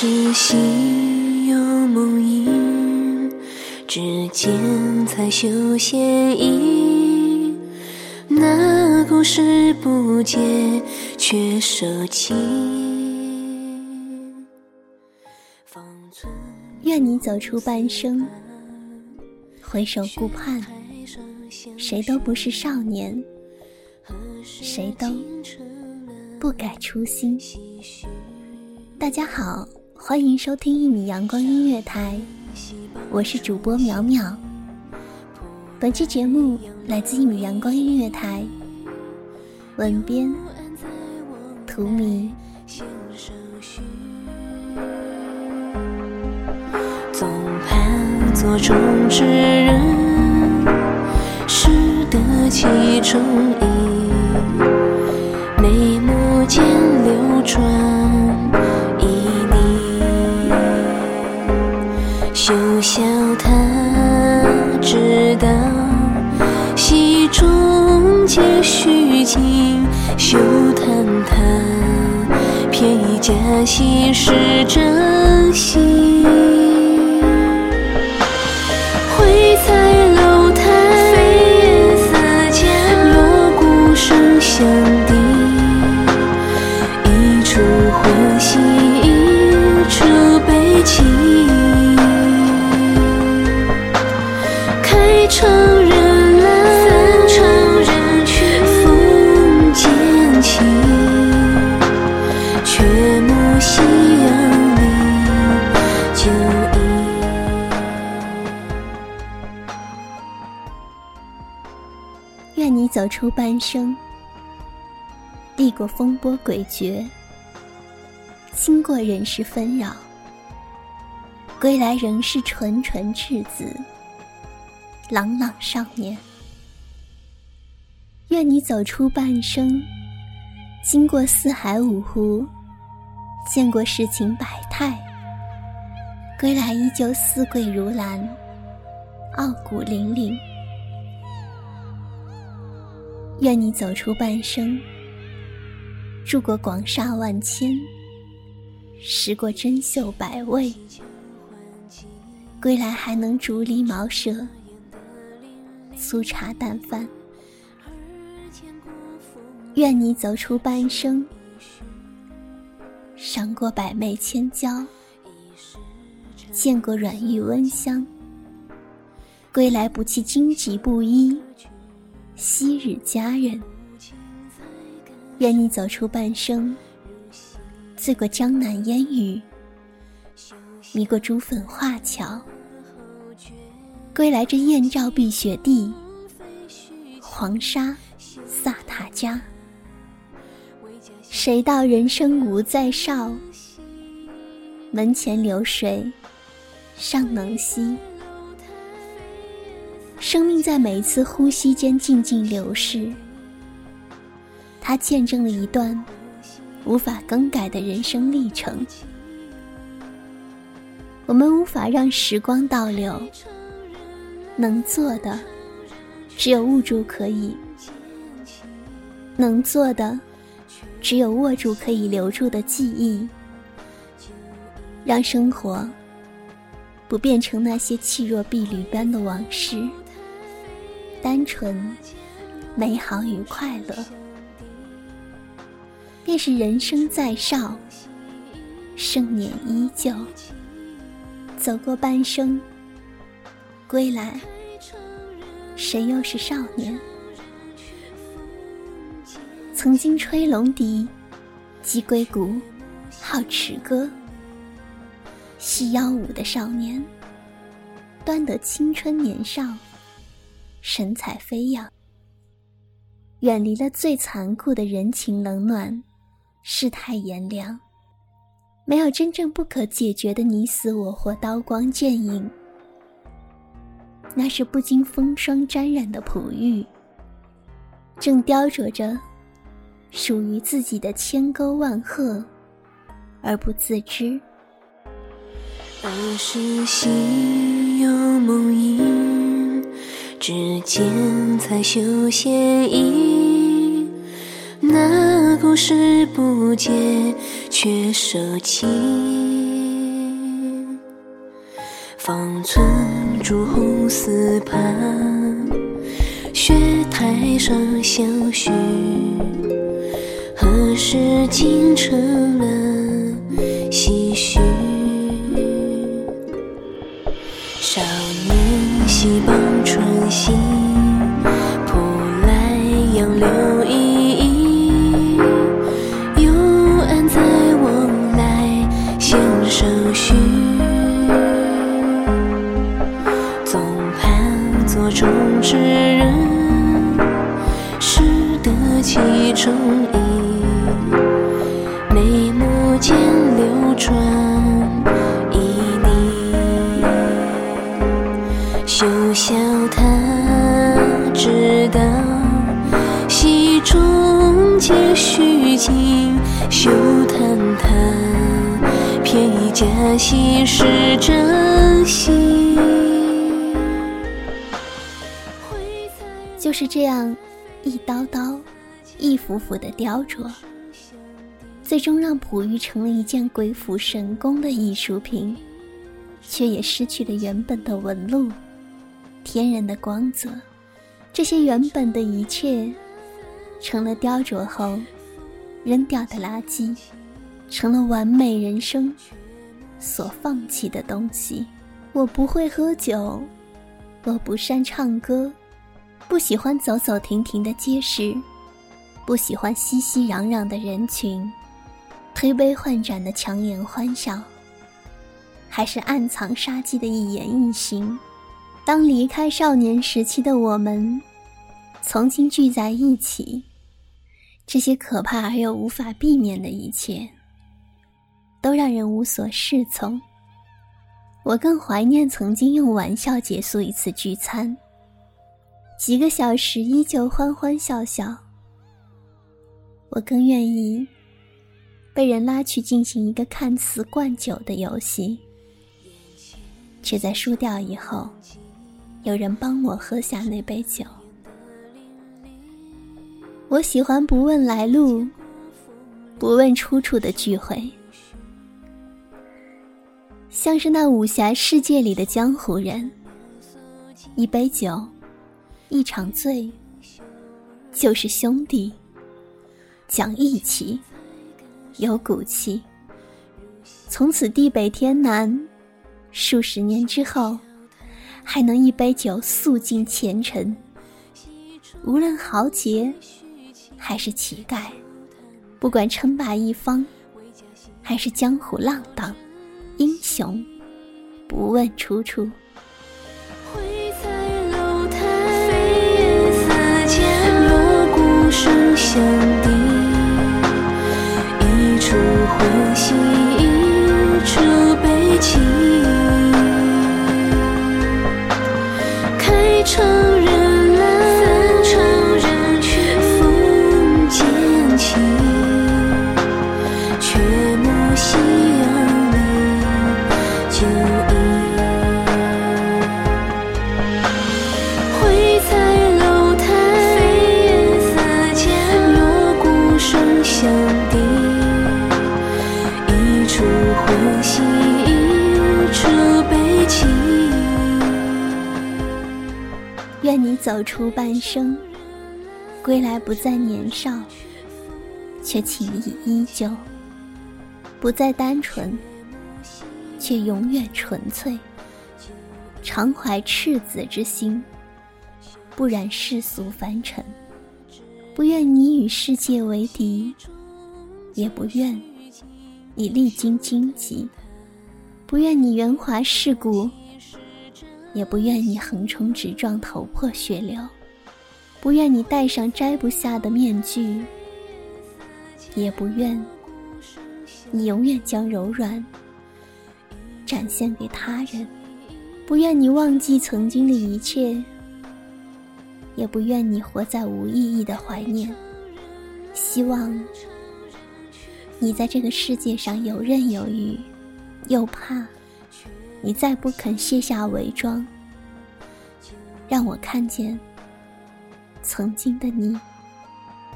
儿时心有梦萦，只见彩绣线衣。那故事不解，却收起。愿你走出半生，回首顾盼，谁都不是少年，谁都不改初心。大家好，欢迎收听一米阳光音乐台，我是主播淼淼。本期节目来自一米阳光音乐台，文编图迷。总盼做中之人，识得其中意，眉目间流转。笑他知道，戏中皆虚情；休叹他偏以假戏是真心。愿你走出半生，历过风波诡谲，经过人世纷扰，归来仍是纯纯赤子。朗朗少年，愿你走出半生，经过四海五湖，见过世情百态，归来依旧四桂如兰，傲骨凛凛。愿你走出半生，住过广厦万千，食过珍馐百味，归来还能竹篱茅舍。粗茶淡饭，愿你走出半生，赏过百媚千娇，见过软玉温香，归来不弃荆棘布衣，昔日佳人。愿你走出半生，醉过江南烟雨，迷过珠粉画桥。归来这燕赵碧血地，黄沙萨塔家。谁道人生无再少？门前流水尚能西。生命在每一次呼吸间静静流逝，它见证了一段无法更改的人生历程。我们无法让时光倒流。能做的，只有握住可以；能做的，只有握住可以留住的记忆。让生活不变成那些气若敝履般的往事，单纯、美好与快乐，便是人生在少，盛年依旧。走过半生。归来，谁又是少年？曾经吹龙笛、击龟鼓、好持歌、戏腰舞的少年，端得青春年少，神采飞扬。远离了最残酷的人情冷暖，世态炎凉，没有真正不可解决的你死我活、刀光剑影。那是不经风霜沾染的璞玉，正雕琢着属于自己的千沟万壑，而不自知。儿时心有梦萦，指尖才绣线衣。那故事不解，却收起。方寸朱红丝畔，雪台上相许。何时竟成了唏嘘？少年西傍春心，扑来杨柳依依。幽暗在往来弦上许，总盼座中之人，识得其中虚情。休叹他偏以假戏是真心。就是这样，一刀刀，一幅幅的雕琢，最终让璞玉成了一件鬼斧神工的艺术品，却也失去了原本的纹路。天然的光泽，这些原本的一切，成了雕琢后扔掉的垃圾，成了完美人生所放弃的东西。我不会喝酒，我不善唱歌，不喜欢走走停停的街市，不喜欢熙熙攘攘的人群，推杯换盏的强颜欢笑，还是暗藏杀机的一言一行。当离开少年时期的我们，重新聚在一起，这些可怕而又无法避免的一切，都让人无所适从。我更怀念曾经用玩笑结束一次聚餐，几个小时依旧欢欢笑笑。我更愿意被人拉去进行一个看似灌酒的游戏，却在输掉以后。有人帮我喝下那杯酒。我喜欢不问来路、不问出处的聚会，像是那武侠世界里的江湖人。一杯酒，一场醉，就是兄弟，讲义气，有骨气。从此地北天南，数十年之后。还能一杯酒诉尽前尘，无论豪杰还是乞丐，不管称霸一方还是江湖浪荡，英雄不问出处。一走出半生，归来不再年少，却情谊依旧；不再单纯，却永远纯粹。常怀赤子之心，不染世俗凡尘。不愿你与世界为敌，也不愿你历经荆棘；不愿你圆滑世故，也不愿你横冲直撞，头破血流；不愿你戴上摘不下的面具，也不愿你永远将柔软展现给他人；不愿你忘记曾经的一切，也不愿你活在无意义的怀念。希望你在这个世界上游刃有余，又怕。你再不肯卸下伪装，让我看见曾经的你。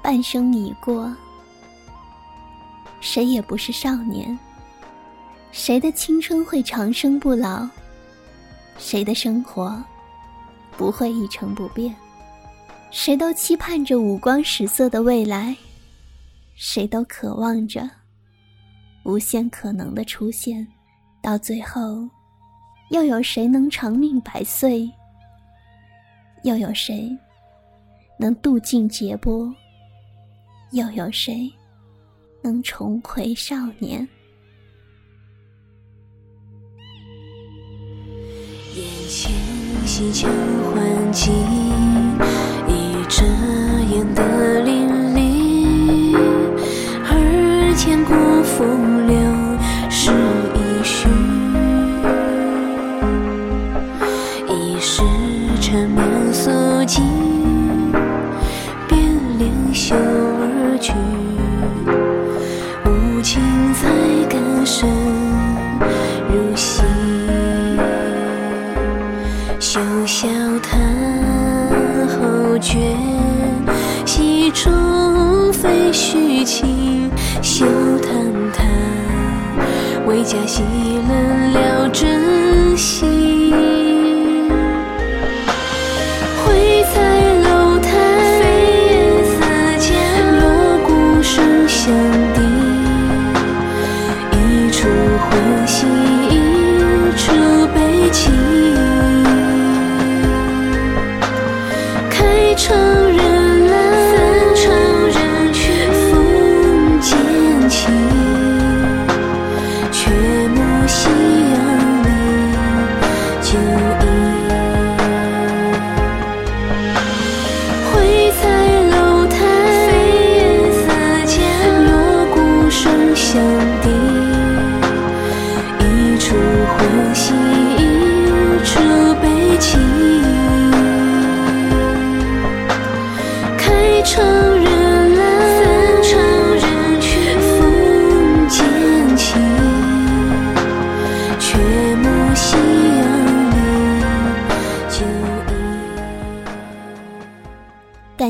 半生已过，谁也不是少年。谁的青春会长生不老？谁的生活不会一成不变？谁都期盼着五光十色的未来，谁都渴望着无限可能的出现。到最后。又有谁能长命百岁？又有谁能渡尽劫波？又有谁能重回少年？眼前西秋换季，一遮掩的淋漓，而千古风去，无情才歌声如戏，休笑叹后觉，戏中非虚情，休叹叹为家戏冷了真心。